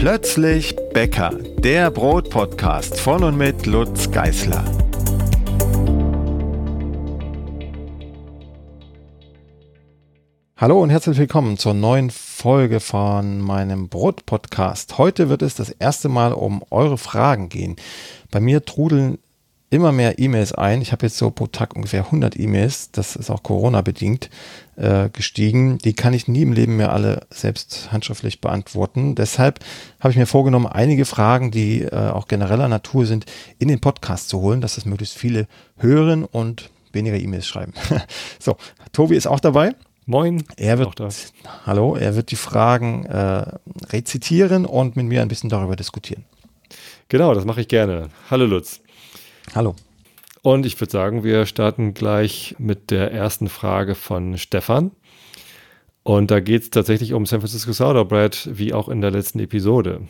Plötzlich Bäcker, der Brotpodcast von und mit Lutz Geißler. Hallo und herzlich willkommen zur neuen Folge von meinem Brotpodcast. Heute wird es das erste Mal um eure Fragen gehen. Bei mir trudeln immer mehr E-Mails ein. Ich habe jetzt so pro Tag ungefähr 100 E-Mails, das ist auch Corona-bedingt äh, gestiegen. Die kann ich nie im Leben mehr alle selbst handschriftlich beantworten. Deshalb habe ich mir vorgenommen, einige Fragen, die äh, auch genereller Natur sind, in den Podcast zu holen, dass das möglichst viele hören und weniger E-Mails schreiben. so, Tobi ist auch dabei. Moin. Er wird, hallo, er wird die Fragen äh, rezitieren und mit mir ein bisschen darüber diskutieren. Genau, das mache ich gerne. Hallo Lutz. Hallo. Und ich würde sagen, wir starten gleich mit der ersten Frage von Stefan. Und da geht es tatsächlich um San Francisco Sourdough wie auch in der letzten Episode.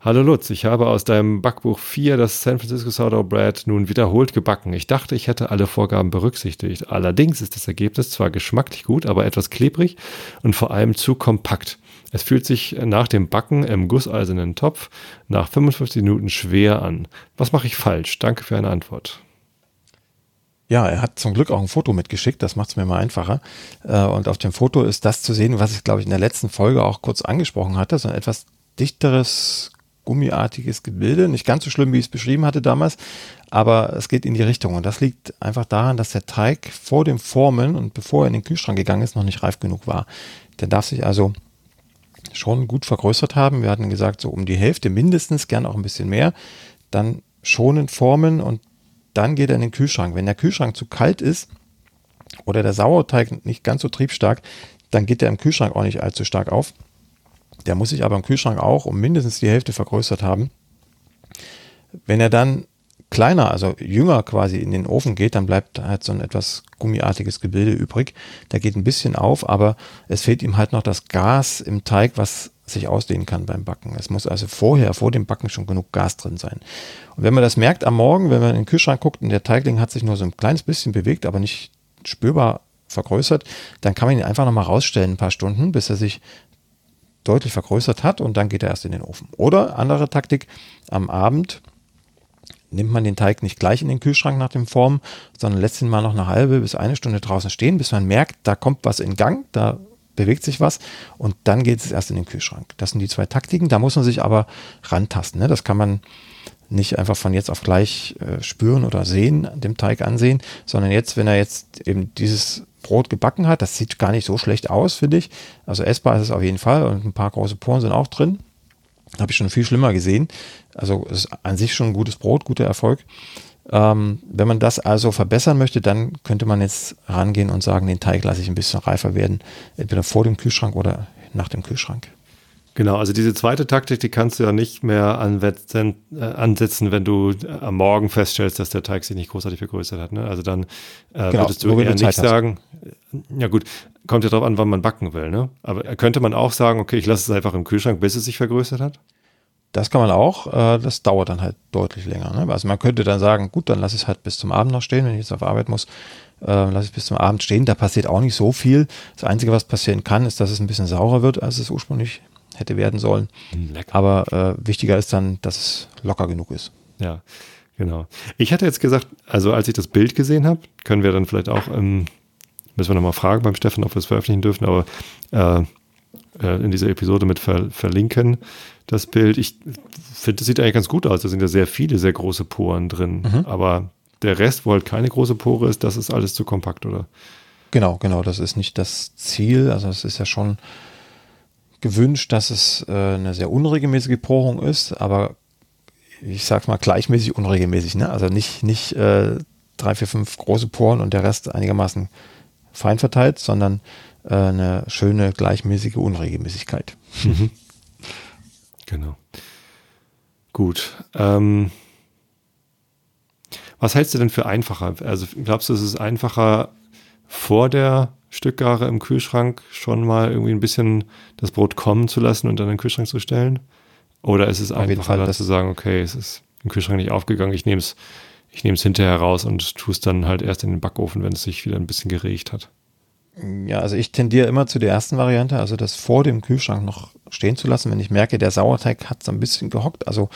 Hallo Lutz, ich habe aus deinem Backbuch 4 das San Francisco Sourdough Bread nun wiederholt gebacken. Ich dachte, ich hätte alle Vorgaben berücksichtigt. Allerdings ist das Ergebnis zwar geschmacklich gut, aber etwas klebrig und vor allem zu kompakt. Es fühlt sich nach dem Backen im gusseisernen Topf nach 55 Minuten schwer an. Was mache ich falsch? Danke für eine Antwort. Ja, er hat zum Glück auch ein Foto mitgeschickt, das macht es mir mal einfacher. Äh, und auf dem Foto ist das zu sehen, was ich, glaube ich, in der letzten Folge auch kurz angesprochen hatte, so ein etwas dichteres, gummiartiges Gebilde. Nicht ganz so schlimm, wie ich es beschrieben hatte damals, aber es geht in die Richtung. Und das liegt einfach daran, dass der Teig vor dem Formen und bevor er in den Kühlschrank gegangen ist, noch nicht reif genug war. Der darf sich also schon gut vergrößert haben. Wir hatten gesagt, so um die Hälfte mindestens, gern auch ein bisschen mehr. Dann schonend formen und dann geht er in den Kühlschrank. Wenn der Kühlschrank zu kalt ist oder der Sauerteig nicht ganz so triebstark, dann geht der im Kühlschrank auch nicht allzu stark auf. Der muss sich aber im Kühlschrank auch um mindestens die Hälfte vergrößert haben. Wenn er dann kleiner, also jünger quasi in den Ofen geht, dann bleibt halt so ein etwas gummiartiges Gebilde übrig. Der geht ein bisschen auf, aber es fehlt ihm halt noch das Gas im Teig, was sich ausdehnen kann beim Backen. Es muss also vorher, vor dem Backen schon genug Gas drin sein. Und wenn man das merkt am Morgen, wenn man in den Kühlschrank guckt und der Teigling hat sich nur so ein kleines bisschen bewegt, aber nicht spürbar vergrößert, dann kann man ihn einfach nochmal rausstellen, ein paar Stunden, bis er sich deutlich vergrößert hat und dann geht er erst in den Ofen. Oder andere Taktik, am Abend nimmt man den Teig nicht gleich in den Kühlschrank nach dem Formen, sondern lässt ihn mal noch eine halbe bis eine Stunde draußen stehen, bis man merkt, da kommt was in Gang, da bewegt sich was und dann geht es erst in den Kühlschrank. Das sind die zwei Taktiken, da muss man sich aber rantasten. Ne? Das kann man nicht einfach von jetzt auf gleich äh, spüren oder sehen, dem Teig ansehen, sondern jetzt, wenn er jetzt eben dieses Brot gebacken hat, das sieht gar nicht so schlecht aus, finde ich. Also essbar ist es auf jeden Fall und ein paar große Poren sind auch drin. Habe ich schon viel schlimmer gesehen. Also ist an sich schon ein gutes Brot, guter Erfolg. Ähm, wenn man das also verbessern möchte, dann könnte man jetzt rangehen und sagen, den Teig lasse ich ein bisschen reifer werden, entweder vor dem Kühlschrank oder nach dem Kühlschrank. Genau, also diese zweite Taktik, die kannst du ja nicht mehr ansetzen, äh, ansetzen wenn du äh, am Morgen feststellst, dass der Teig sich nicht großartig vergrößert hat. Ne? Also dann äh, genau, würdest du eher nicht sagen, ja gut, kommt ja darauf an, wann man backen will. Ne? Aber könnte man auch sagen, okay, ich lasse es einfach im Kühlschrank, bis es sich vergrößert hat? Das kann man auch. Äh, das dauert dann halt deutlich länger. Ne? Also man könnte dann sagen, gut, dann lasse ich es halt bis zum Abend noch stehen, wenn ich jetzt auf Arbeit muss. Äh, lasse ich es bis zum Abend stehen. Da passiert auch nicht so viel. Das Einzige, was passieren kann, ist, dass es ein bisschen saurer wird, als es ursprünglich hätte werden sollen. Lecker. Aber äh, wichtiger ist dann, dass es locker genug ist. Ja, genau. Ich hatte jetzt gesagt, also als ich das Bild gesehen habe, können wir dann vielleicht auch, ähm, müssen wir nochmal fragen beim Steffen, ob wir es veröffentlichen dürfen, aber äh, äh, in dieser Episode mit ver verlinken, das Bild. Ich finde, das sieht eigentlich ganz gut aus. Da sind ja sehr viele, sehr große Poren drin. Mhm. Aber der Rest, wo halt keine große Pore ist, das ist alles zu kompakt, oder? Genau, genau. Das ist nicht das Ziel. Also es ist ja schon gewünscht, dass es äh, eine sehr unregelmäßige Porung ist, aber ich sag's mal gleichmäßig unregelmäßig. Ne? Also nicht, nicht äh, drei, vier, fünf große Poren und der Rest einigermaßen fein verteilt, sondern äh, eine schöne gleichmäßige Unregelmäßigkeit. Mhm. Genau. Gut. Ähm, was hältst du denn für einfacher? Also glaubst du, es ist einfacher vor der Stückgare im Kühlschrank schon mal irgendwie ein bisschen das Brot kommen zu lassen und dann in den Kühlschrank zu stellen? Oder ist es Auf einfacher, Fall, zu sagen, okay, es ist im Kühlschrank nicht aufgegangen, ich nehme es ich nehme es hinterher raus und tue es dann halt erst in den Backofen, wenn es sich wieder ein bisschen geregt hat? Ja, also ich tendiere immer zu der ersten Variante, also das vor dem Kühlschrank noch stehen zu lassen, wenn ich merke, der Sauerteig hat so ein bisschen gehockt. Also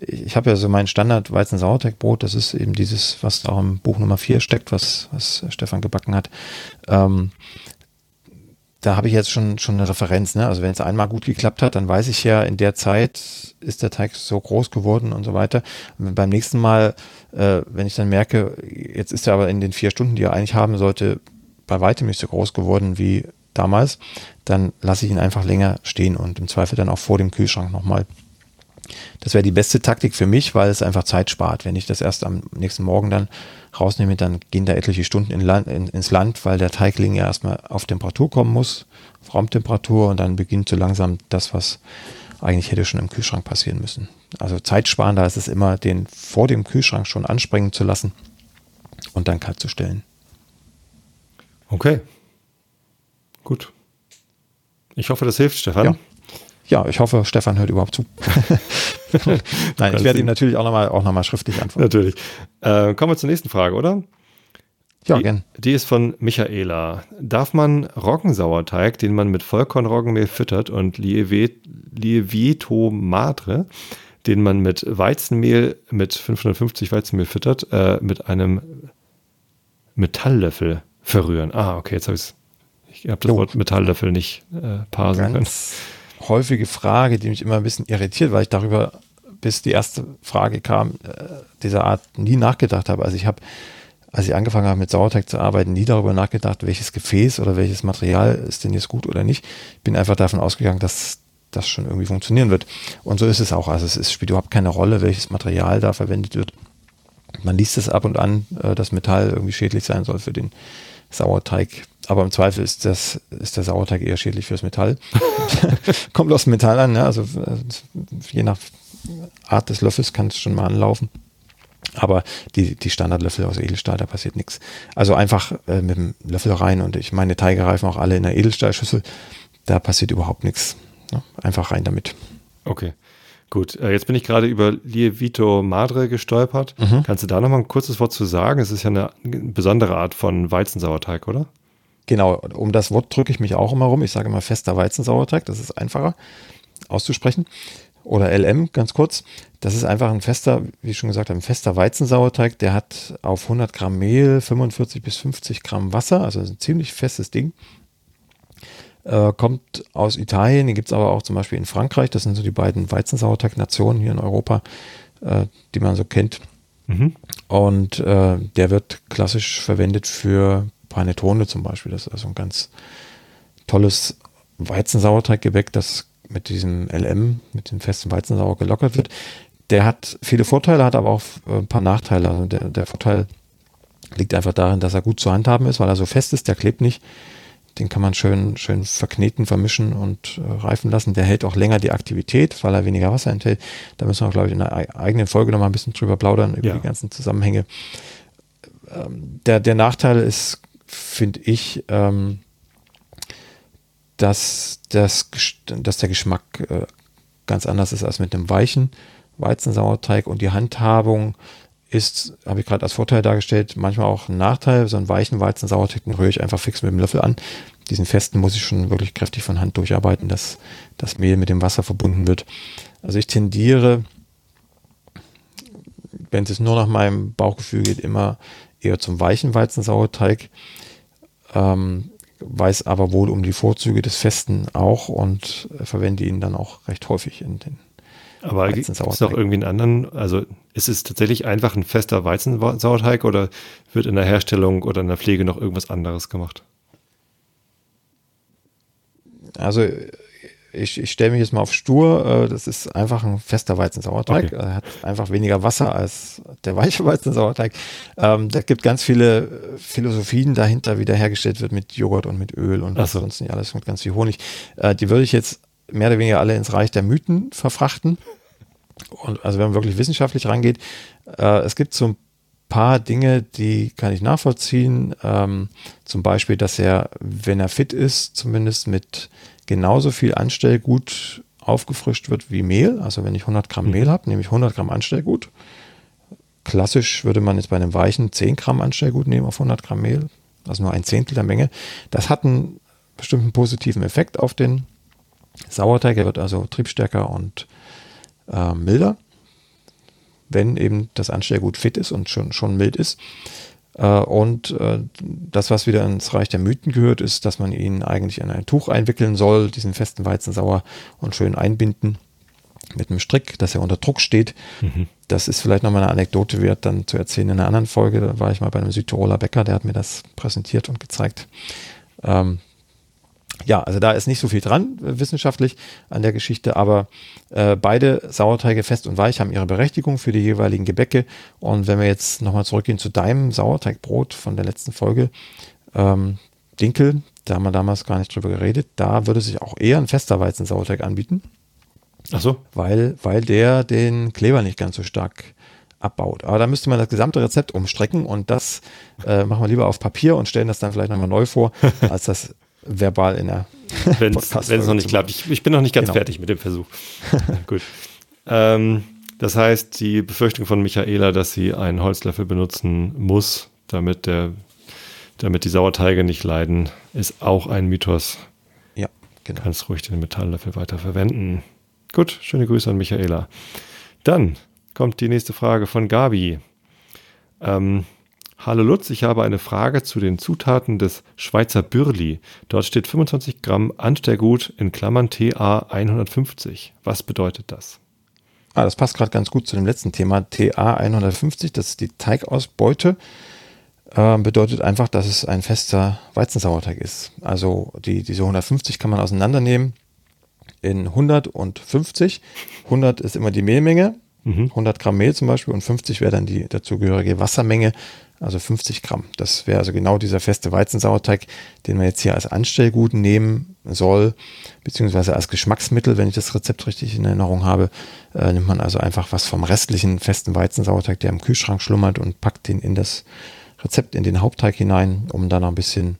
ich habe ja so mein Standard Weizen-Sauerteigbrot, das ist eben dieses, was auch im Buch Nummer 4 steckt, was, was Stefan gebacken hat. Ähm, da habe ich jetzt schon, schon eine Referenz. Ne? Also wenn es einmal gut geklappt hat, dann weiß ich ja, in der Zeit ist der Teig so groß geworden und so weiter. Und beim nächsten Mal, äh, wenn ich dann merke, jetzt ist er aber in den vier Stunden, die er eigentlich haben sollte, bei weitem nicht so groß geworden wie damals, dann lasse ich ihn einfach länger stehen und im Zweifel dann auch vor dem Kühlschrank nochmal. Das wäre die beste Taktik für mich, weil es einfach Zeit spart. Wenn ich das erst am nächsten Morgen dann rausnehme, dann gehen da etliche Stunden in Land, in, ins Land, weil der Teigling ja erstmal auf Temperatur kommen muss, auf Raumtemperatur und dann beginnt so langsam das, was eigentlich hätte schon im Kühlschrank passieren müssen. Also zeitsparender ist es immer, den vor dem Kühlschrank schon anspringen zu lassen und dann kalt zu stellen. Okay. Gut. Ich hoffe, das hilft, Stefan. Ja ja, ich hoffe, Stefan hört überhaupt zu. Nein, ich werde ihm natürlich auch nochmal auch noch schriftlich antworten. Natürlich. Äh, kommen wir zur nächsten Frage, oder? Ja, die, gern. Die ist von Michaela. Darf man Roggensauerteig, den man mit Vollkornroggenmehl füttert, und Lievito Madre, den man mit Weizenmehl, mit 550 Weizenmehl füttert, äh, mit einem Metalllöffel verrühren? Ah, okay, jetzt habe ich Ich habe das. Wort Metalllöffel nicht äh, parsen können häufige Frage, die mich immer ein bisschen irritiert, weil ich darüber, bis die erste Frage kam, äh, dieser Art nie nachgedacht habe. Also ich habe, als ich angefangen habe mit Sauerteig zu arbeiten, nie darüber nachgedacht, welches Gefäß oder welches Material ist denn jetzt gut oder nicht. Bin einfach davon ausgegangen, dass das schon irgendwie funktionieren wird. Und so ist es auch. Also es ist, spielt überhaupt keine Rolle, welches Material da verwendet wird. Man liest es ab und an, äh, dass Metall irgendwie schädlich sein soll für den Sauerteig. Aber im Zweifel ist, das, ist der Sauerteig eher schädlich fürs Metall. Kommt aus dem Metall an, ne? also äh, je nach Art des Löffels kann es schon mal anlaufen. Aber die, die Standardlöffel aus Edelstahl, da passiert nichts. Also einfach äh, mit dem Löffel rein und ich meine Teige reifen auch alle in der Edelstahlschüssel. Da passiert überhaupt nichts. Ne? Einfach rein damit. Okay. Gut, äh, jetzt bin ich gerade über Lievito Madre gestolpert. Mhm. Kannst du da noch mal ein kurzes Wort zu sagen? Es ist ja eine besondere Art von Weizensauerteig, oder? Genau, um das Wort drücke ich mich auch immer rum. Ich sage immer fester Weizensauerteig, das ist einfacher auszusprechen. Oder LM, ganz kurz. Das ist einfach ein fester, wie ich schon gesagt habe, ein fester Weizensauerteig. Der hat auf 100 Gramm Mehl 45 bis 50 Gramm Wasser, also ein ziemlich festes Ding. Äh, kommt aus Italien, den gibt es aber auch zum Beispiel in Frankreich. Das sind so die beiden Weizensauerteig-Nationen hier in Europa, äh, die man so kennt. Mhm. Und äh, der wird klassisch verwendet für Panettone zum Beispiel. Das ist also ein ganz tolles Weizensauerteiggebäck, das mit diesem LM, mit dem festen Weizensauer gelockert wird. Der hat viele Vorteile, hat aber auch ein paar Nachteile. Also der, der Vorteil liegt einfach darin, dass er gut zu handhaben ist, weil er so fest ist, der klebt nicht. Den kann man schön, schön verkneten, vermischen und äh, reifen lassen. Der hält auch länger die Aktivität, weil er weniger Wasser enthält. Da müssen wir, glaube ich, in einer eigenen Folge nochmal ein bisschen drüber plaudern, über ja. die ganzen Zusammenhänge. Ähm, der, der Nachteil ist, finde ich, ähm, dass, das, dass der Geschmack äh, ganz anders ist als mit einem weichen Weizensauerteig und die Handhabung ist, habe ich gerade als Vorteil dargestellt, manchmal auch ein Nachteil. So einen weichen Weizensauerteig den rühre ich einfach fix mit dem Löffel an. Diesen festen muss ich schon wirklich kräftig von Hand durcharbeiten, dass das Mehl mit dem Wasser verbunden wird. Also ich tendiere, wenn es nur nach meinem Bauchgefühl geht, immer eher zum weichen Weizensauerteig. Ähm, weiß aber wohl um die Vorzüge des Festen auch und verwende ihn dann auch recht häufig in den aber gibt es noch irgendwie einen anderen, also ist es tatsächlich einfach ein fester Weizensauerteig oder wird in der Herstellung oder in der Pflege noch irgendwas anderes gemacht? Also ich, ich stelle mich jetzt mal auf stur, äh, das ist einfach ein fester Weizensauerteig. Okay. Er hat einfach weniger Wasser als der weiche Weizensauerteig. Ähm, da gibt ganz viele Philosophien dahinter, wie der hergestellt wird mit Joghurt und mit Öl und was so. sonst nicht alles mit ganz viel Honig. Äh, die würde ich jetzt mehr oder weniger alle ins Reich der Mythen verfrachten. Und also wenn man wirklich wissenschaftlich rangeht, äh, es gibt so ein paar Dinge, die kann ich nachvollziehen. Ähm, zum Beispiel, dass er, wenn er fit ist, zumindest mit genauso viel Anstellgut aufgefrischt wird wie Mehl. Also wenn ich 100 Gramm mhm. Mehl habe, nehme ich 100 Gramm Anstellgut. Klassisch würde man jetzt bei einem weichen 10 Gramm Anstellgut nehmen auf 100 Gramm Mehl. also nur ein Zehntel der Menge. Das hat einen bestimmten positiven Effekt auf den Sauerteig. Er wird also triebstärker und äh, milder, wenn eben das Anstellgut fit ist und schon, schon mild ist. Äh, und äh, das, was wieder ins Reich der Mythen gehört, ist, dass man ihn eigentlich in ein Tuch einwickeln soll, diesen festen Weizen sauer und schön einbinden mit einem Strick, dass er unter Druck steht. Mhm. Das ist vielleicht nochmal eine Anekdote wert, dann zu erzählen in einer anderen Folge. Da war ich mal bei einem Südtiroler Bäcker, der hat mir das präsentiert und gezeigt. Ähm, ja, also da ist nicht so viel dran äh, wissenschaftlich an der Geschichte, aber äh, beide Sauerteige fest und weich haben ihre Berechtigung für die jeweiligen Gebäcke. Und wenn wir jetzt nochmal zurückgehen zu deinem Sauerteigbrot von der letzten Folge, ähm, Dinkel, da haben wir damals gar nicht drüber geredet, da würde sich auch eher ein fester Weizensauerteig anbieten. Ach so. Weil, weil der den Kleber nicht ganz so stark abbaut. Aber da müsste man das gesamte Rezept umstrecken und das äh, machen wir lieber auf Papier und stellen das dann vielleicht nochmal neu vor, als das verbal in der Wenn es noch nicht klappt. Ich, ich, bin noch nicht ganz genau. fertig mit dem Versuch. Gut. Ähm, das heißt, die Befürchtung von Michaela, dass sie einen Holzlöffel benutzen muss, damit, der, damit die Sauerteige nicht leiden, ist auch ein Mythos. Ja, genau. Kannst ruhig den Metalllöffel weiter verwenden. Gut, schöne Grüße an Michaela. Dann kommt die nächste Frage von Gabi. Ähm, Hallo Lutz, ich habe eine Frage zu den Zutaten des Schweizer Bürli. Dort steht 25 Gramm Anstellgut in Klammern TA 150. Was bedeutet das? Ah, das passt gerade ganz gut zu dem letzten Thema. TA 150, das ist die Teigausbeute. Äh, bedeutet einfach, dass es ein fester Weizensauerteig ist. Also die, diese 150 kann man auseinandernehmen in 100 und 50. 100 ist immer die Mehlmenge, 100 mhm. Gramm Mehl zum Beispiel und 50 wäre dann die dazugehörige Wassermenge also 50 Gramm. Das wäre also genau dieser feste Weizensauerteig, den man jetzt hier als Anstellgut nehmen soll, beziehungsweise als Geschmacksmittel, wenn ich das Rezept richtig in Erinnerung habe, äh, nimmt man also einfach was vom restlichen festen Weizensauerteig, der im Kühlschrank schlummert und packt den in das Rezept, in den Hauptteig hinein, um dann ein bisschen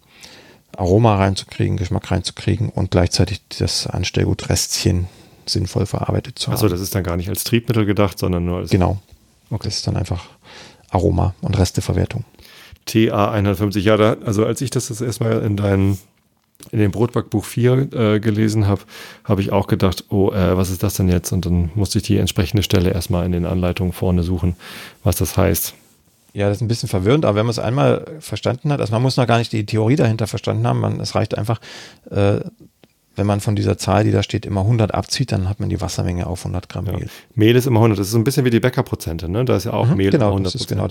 Aroma reinzukriegen, Geschmack reinzukriegen und gleichzeitig das Anstellgut-Restchen sinnvoll verarbeitet zu haben. Also das ist dann gar nicht als Triebmittel gedacht, sondern nur als... Genau. Okay. Das ist dann einfach Aroma und Resteverwertung. TA 150, ja, da, also als ich das das erstmal in deinem in dem Brotbackbuch 4 äh, gelesen habe, habe ich auch gedacht, oh, äh, was ist das denn jetzt? Und dann musste ich die entsprechende Stelle erstmal in den Anleitungen vorne suchen, was das heißt. Ja, das ist ein bisschen verwirrend, aber wenn man es einmal verstanden hat, also man muss noch gar nicht die Theorie dahinter verstanden haben, man, es reicht einfach, äh, wenn man von dieser Zahl, die da steht, immer 100 abzieht, dann hat man die Wassermenge auf 100 Gramm ja. Mehl. Mehl ist immer 100. Das ist so ein bisschen wie die Bäckerprozente, ne? Da ist ja auch mhm, Mehl genau, 100 das ist genau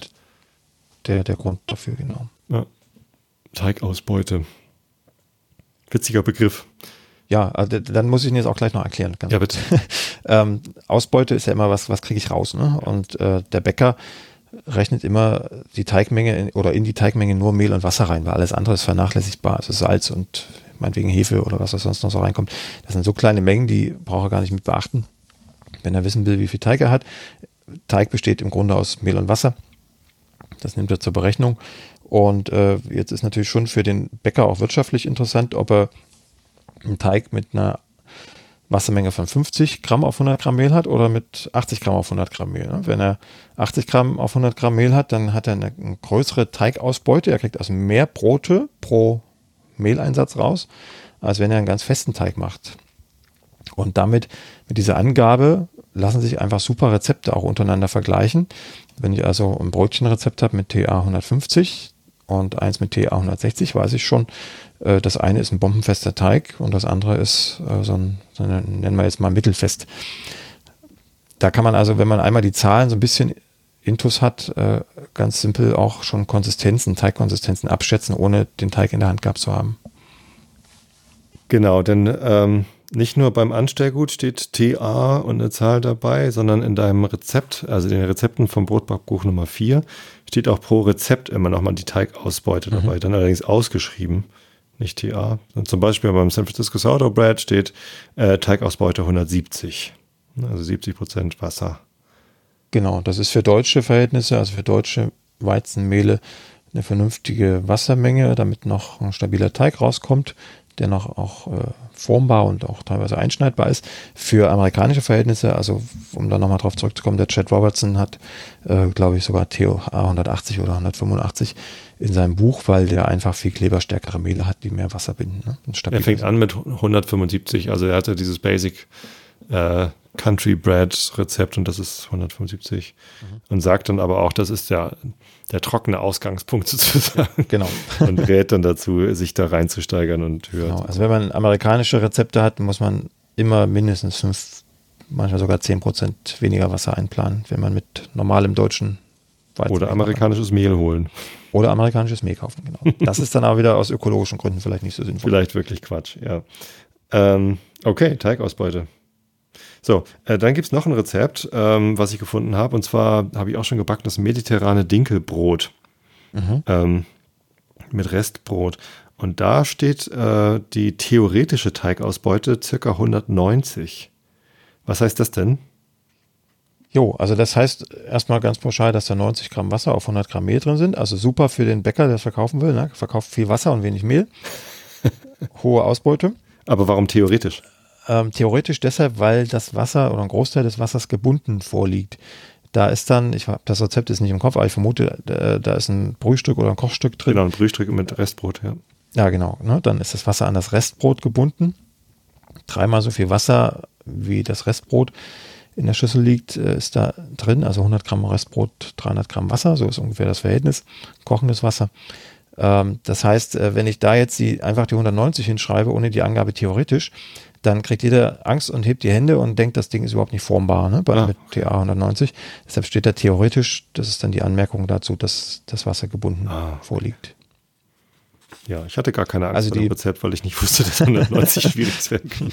der, der Grund dafür, genau. Ja. Teigausbeute. Witziger Begriff. Ja, also dann muss ich ihn jetzt auch gleich noch erklären. ja, bitte. ähm, Ausbeute ist ja immer was, was kriege ich raus, ne? Und äh, der Bäcker rechnet immer die Teigmenge in, oder in die Teigmenge nur Mehl und Wasser rein, weil alles andere ist vernachlässigbar, also Salz und meinetwegen Hefe oder was da sonst noch so reinkommt. Das sind so kleine Mengen, die braucht er gar nicht mit beachten. Wenn er wissen will, wie viel Teig er hat. Teig besteht im Grunde aus Mehl und Wasser. Das nimmt er zur Berechnung. Und äh, jetzt ist natürlich schon für den Bäcker auch wirtschaftlich interessant, ob er einen Teig mit einer Wassermenge von 50 Gramm auf 100 Gramm Mehl hat oder mit 80 Gramm auf 100 Gramm Mehl. Ne? Wenn er 80 Gramm auf 100 Gramm Mehl hat, dann hat er eine, eine größere Teigausbeute. Er kriegt also mehr Brote pro Mehleinsatz raus, als wenn er einen ganz festen Teig macht. Und damit, mit dieser Angabe, lassen sich einfach super Rezepte auch untereinander vergleichen. Wenn ich also ein Brötchenrezept habe mit TA 150 und eins mit TA 160, weiß ich schon, äh, das eine ist ein bombenfester Teig und das andere ist äh, so ein, so ein, nennen wir jetzt mal mittelfest. Da kann man also, wenn man einmal die Zahlen so ein bisschen Intus hat, äh, ganz simpel auch schon Konsistenzen, Teigkonsistenzen abschätzen, ohne den Teig in der Hand gehabt zu haben. Genau, denn ähm, nicht nur beim Anstellgut steht TA und eine Zahl dabei, sondern in deinem Rezept, also in den Rezepten vom Brotbackbuch Nummer 4, steht auch pro Rezept immer nochmal die Teigausbeute mhm. dabei, dann allerdings ausgeschrieben, nicht TA. Und zum Beispiel beim San Francisco Sourdough Bread steht äh, Teigausbeute 170, also 70 Prozent Wasser. Genau, das ist für deutsche Verhältnisse, also für deutsche Weizenmehle, eine vernünftige Wassermenge, damit noch ein stabiler Teig rauskommt. der noch auch äh, formbar und auch teilweise einschneidbar ist. Für amerikanische Verhältnisse, also um da nochmal drauf zurückzukommen, der Chad Robertson hat, äh, glaube ich, sogar TO A180 oder 185 in seinem Buch, weil der einfach viel kleberstärkere Mehle hat, die mehr Wasser binden. Ne? Er fängt an mit 175, also er hatte dieses Basic äh, Country Bread Rezept und das ist 175 mhm. und sagt dann aber auch, das ist der, der trockene Ausgangspunkt sozusagen. Genau. und rät dann dazu, sich da reinzusteigern und höher. Genau. Also wenn man amerikanische Rezepte hat, muss man immer mindestens fünf, manchmal sogar zehn Prozent weniger Wasser einplanen, wenn man mit normalem deutschen Weizen Oder amerikanisches Mehl holen. Oder amerikanisches Mehl kaufen, genau. Das ist dann aber wieder aus ökologischen Gründen vielleicht nicht so sinnvoll. Vielleicht wirklich Quatsch, ja. Ähm, okay, Teigausbeute. So, äh, dann gibt es noch ein Rezept, ähm, was ich gefunden habe. Und zwar habe ich auch schon gebacken, das mediterrane Dinkelbrot. Mhm. Ähm, mit Restbrot. Und da steht äh, die theoretische Teigausbeute circa 190. Was heißt das denn? Jo, also das heißt erstmal ganz pauschal, dass da 90 Gramm Wasser auf 100 Gramm Mehl drin sind. Also super für den Bäcker, der es verkaufen will. Ne? Verkauft viel Wasser und wenig Mehl. Hohe Ausbeute. Aber warum theoretisch? Ähm, theoretisch deshalb, weil das Wasser oder ein Großteil des Wassers gebunden vorliegt. Da ist dann, ich habe das Rezept ist nicht im Kopf, aber ich vermute, da, da, ist ein Brühstück oder ein Kochstück drin. Genau, ein Brühstück mit Restbrot, ja. Ja, genau. Ne? Dann ist das Wasser an das Restbrot gebunden. Dreimal so viel Wasser wie das Restbrot in der Schüssel liegt, äh, ist da drin. Also 100 Gramm Restbrot, 300 Gramm Wasser. So ist ungefähr das Verhältnis. Kochendes Wasser. Ähm, das heißt, äh, wenn ich da jetzt die, einfach die 190 hinschreibe, ohne die Angabe theoretisch, dann kriegt jeder Angst und hebt die Hände und denkt, das Ding ist überhaupt nicht formbar, ne? Bei ja. mit TA 190. Deshalb steht da theoretisch, das ist dann die Anmerkung dazu, dass das Wasser gebunden ah. vorliegt. Ja, ich hatte gar keine Angst also dem Rezept, weil ich nicht wusste, dass 190 schwierig werden kann.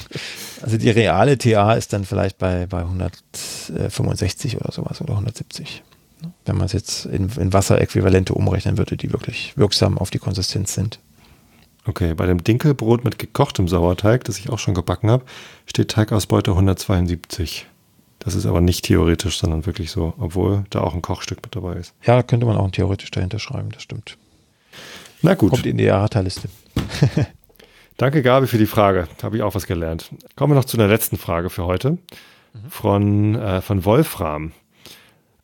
Also die reale TA ist dann vielleicht bei, bei 165 oder sowas oder 170. Ne? Wenn man es jetzt in, in Wasseräquivalente umrechnen würde, die wirklich wirksam auf die Konsistenz sind. Okay, bei dem Dinkelbrot mit gekochtem Sauerteig, das ich auch schon gebacken habe, steht Teigausbeute 172. Das ist aber nicht theoretisch, sondern wirklich so, obwohl da auch ein Kochstück mit dabei ist. Ja, könnte man auch ein theoretisch dahinter schreiben, das stimmt. Na gut. Kommt in die Errata-Liste. Danke, Gabi, für die Frage. Habe ich auch was gelernt. Kommen wir noch zu der letzten Frage für heute. Mhm. Von, äh, von Wolfram.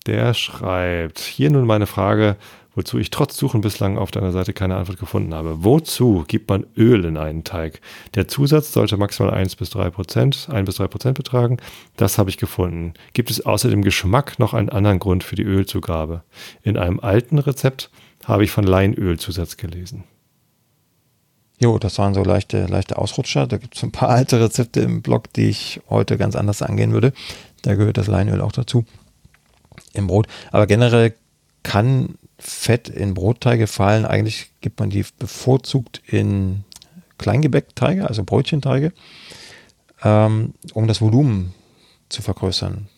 Der schreibt, hier nun meine Frage, wozu ich trotz Suchen bislang auf deiner Seite keine Antwort gefunden habe. Wozu gibt man Öl in einen Teig? Der Zusatz sollte maximal 1 bis 3 Prozent, 1 bis 3 Prozent betragen. Das habe ich gefunden. Gibt es außer dem Geschmack noch einen anderen Grund für die Ölzugabe? In einem alten Rezept habe ich von Leinölzusatz gelesen. Jo, das waren so leichte, leichte Ausrutscher. Da gibt es ein paar alte Rezepte im Blog, die ich heute ganz anders angehen würde. Da gehört das Leinöl auch dazu im Brot. Aber generell kann Fett in Brotteige fallen. Eigentlich gibt man die bevorzugt in Kleingebäckteige, also Brötchenteige, ähm, um das Volumen zu vergrößern.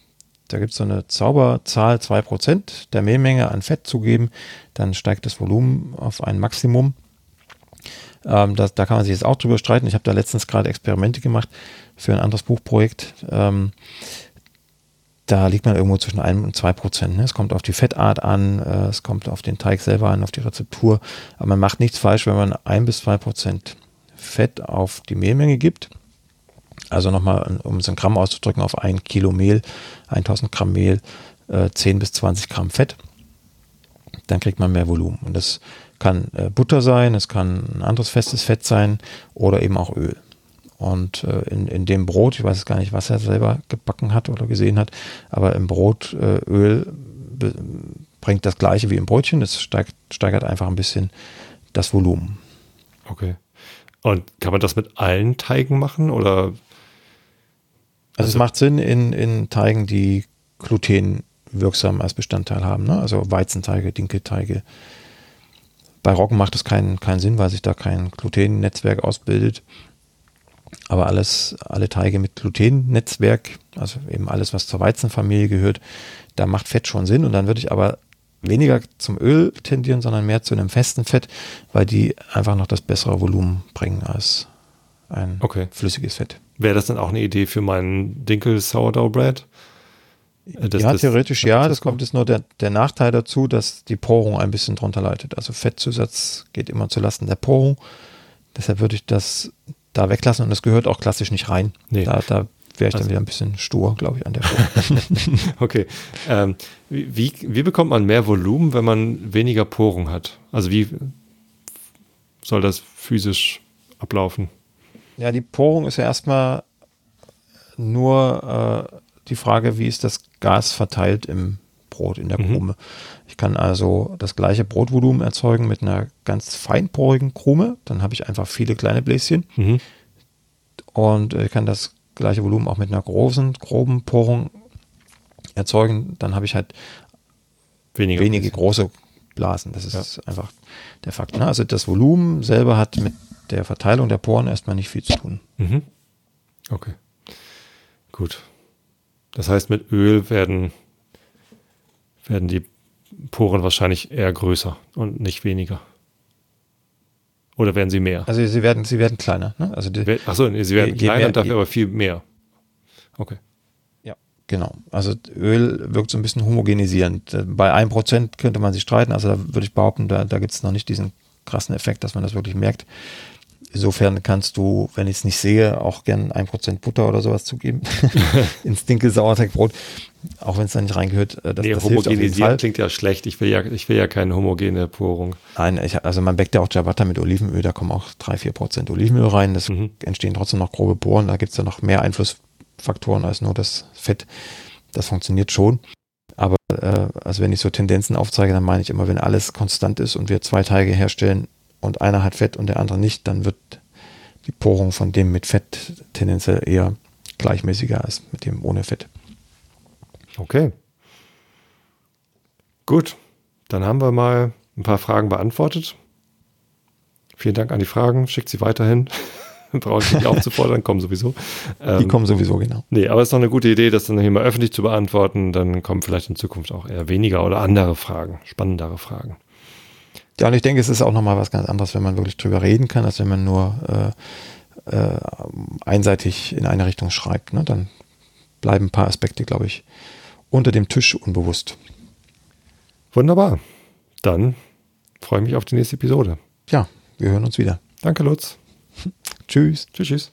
Da gibt es so eine Zauberzahl, 2% der Mehlmenge an Fett zu geben, dann steigt das Volumen auf ein Maximum. Ähm, das, da kann man sich jetzt auch drüber streiten. Ich habe da letztens gerade Experimente gemacht für ein anderes Buchprojekt. Ähm, da liegt man irgendwo zwischen 1 und 2 Prozent. Ne? Es kommt auf die Fettart an, äh, es kommt auf den Teig selber an, auf die Rezeptur. Aber man macht nichts falsch, wenn man 1 bis 2 Prozent Fett auf die Mehlmenge gibt. Also nochmal, um es in Gramm auszudrücken, auf ein Kilo Mehl, 1000 Gramm Mehl, äh, 10 bis 20 Gramm Fett. Dann kriegt man mehr Volumen. Und das kann äh, Butter sein, es kann ein anderes festes Fett sein oder eben auch Öl. Und äh, in, in dem Brot, ich weiß jetzt gar nicht, was er selber gebacken hat oder gesehen hat, aber im Brot äh, bringt das gleiche wie im Brötchen. Es steigt, steigert einfach ein bisschen das Volumen. Okay. Und kann man das mit allen Teigen machen oder? Also, also es macht Sinn in, in Teigen, die Gluten wirksam als Bestandteil haben. Ne? Also Weizenteige, Dinkelteige. Bei Roggen macht es keinen, keinen Sinn, weil sich da kein Glutennetzwerk ausbildet. Aber alles, alle Teige mit Glutennetzwerk, also eben alles, was zur Weizenfamilie gehört, da macht Fett schon Sinn. Und dann würde ich aber weniger zum Öl tendieren, sondern mehr zu einem festen Fett, weil die einfach noch das bessere Volumen bringen als ein okay. flüssiges Fett. Wäre das dann auch eine Idee für meinen Dinkel Sourdough Bread? Äh, das, ja, theoretisch das, ja. Das kommt jetzt nur der, der Nachteil dazu, dass die Porung ein bisschen drunter leitet. Also Fettzusatz geht immer zulasten der Porung. Deshalb würde ich das da weglassen und das gehört auch klassisch nicht rein. Nee. Da, da wäre ich Also- dann wieder ein bisschen stur, glaube ich, an der Stelle. Okay. Ähm, wie, wie, wie bekommt man mehr Volumen, wenn man weniger Porung hat? Also wie soll das physisch ablaufen? Ja, die Porung ist ja erstmal nur äh, die Frage, wie ist das Gas verteilt im Brot, in der Mhm. Krume. Ich kann also das gleiche Brotvolumen erzeugen mit einer ganz feinporigen Krume. Dann habe ich einfach viele kleine Bläschen Mhm. und äh, kann das gleiche Volumen auch mit einer großen, groben Porung erzeugen. Dann habe ich halt Weniger. wenige große Blasen. Das ist einfach der Fakt. Ne? Also das Volumen selber hat mit der Verteilung der Poren erstmal nicht viel zu tun. Mhm. Okay. Gut. Das heißt, mit Öl werden, werden die Poren wahrscheinlich eher größer und nicht weniger. Oder werden sie mehr? Also sie werden, sie werden kleiner. Ne? Also die, Achso, sie werden kleiner mehr- und dafür aber viel mehr. Okay. Ja, genau. Also Öl wirkt so ein bisschen homogenisierend. Bei 1% könnte man sich streiten. Also da würde ich behaupten, da, da gibt es noch nicht diesen krassen Effekt, dass man das wirklich merkt. Insofern kannst du, wenn ich es nicht sehe, auch gern 1% Butter oder sowas zugeben. ins Dinkel-Sauerteigbrot. Auch wenn es da nicht reingehört. äh, Das, nee, das Fall. klingt ja schlecht. Ich will ja, ich will ja keine homogene Porung. Nein, ich, also man backt ja auch Ciabatta mit Olivenöl, da kommen auch 3-4% Olivenöl rein. Das Mhm. entstehen trotzdem noch grobe Poren. Da gibt es ja noch mehr Einflussfaktoren als nur das Fett. Das funktioniert schon. Aber äh, also wenn ich so Tendenzen aufzeige, dann meine ich immer, wenn alles konstant ist und wir zwei Teige herstellen und einer hat Fett und der andere nicht, dann wird die Porung von dem mit Fett tendenziell eher gleichmäßiger als mit dem ohne Fett. Okay. Gut. Dann haben wir mal ein paar Fragen beantwortet. Vielen Dank an die Fragen. Schickt sie weiterhin. Brauche ich nicht aufzufordern, kommen sowieso. Die Ähm, kommen sowieso genau. Nee, aber es ist doch eine gute Idee, das dann hier mal öffentlich zu beantworten. Dann kommen vielleicht in Zukunft auch eher weniger oder andere Fragen, spannendere Fragen. Ja, und ich denke, es ist auch nochmal was ganz anderes, wenn man wirklich drüber reden kann, als wenn man nur äh, äh, einseitig in eine Richtung schreibt. Ne? Dann bleiben ein paar Aspekte, glaube ich, unter dem Tisch unbewusst. Wunderbar. Dann freue ich mich auf die nächste Episode. Ja, wir hören uns wieder. Danke, Lutz. Tschüss. Tschüss, tschüss.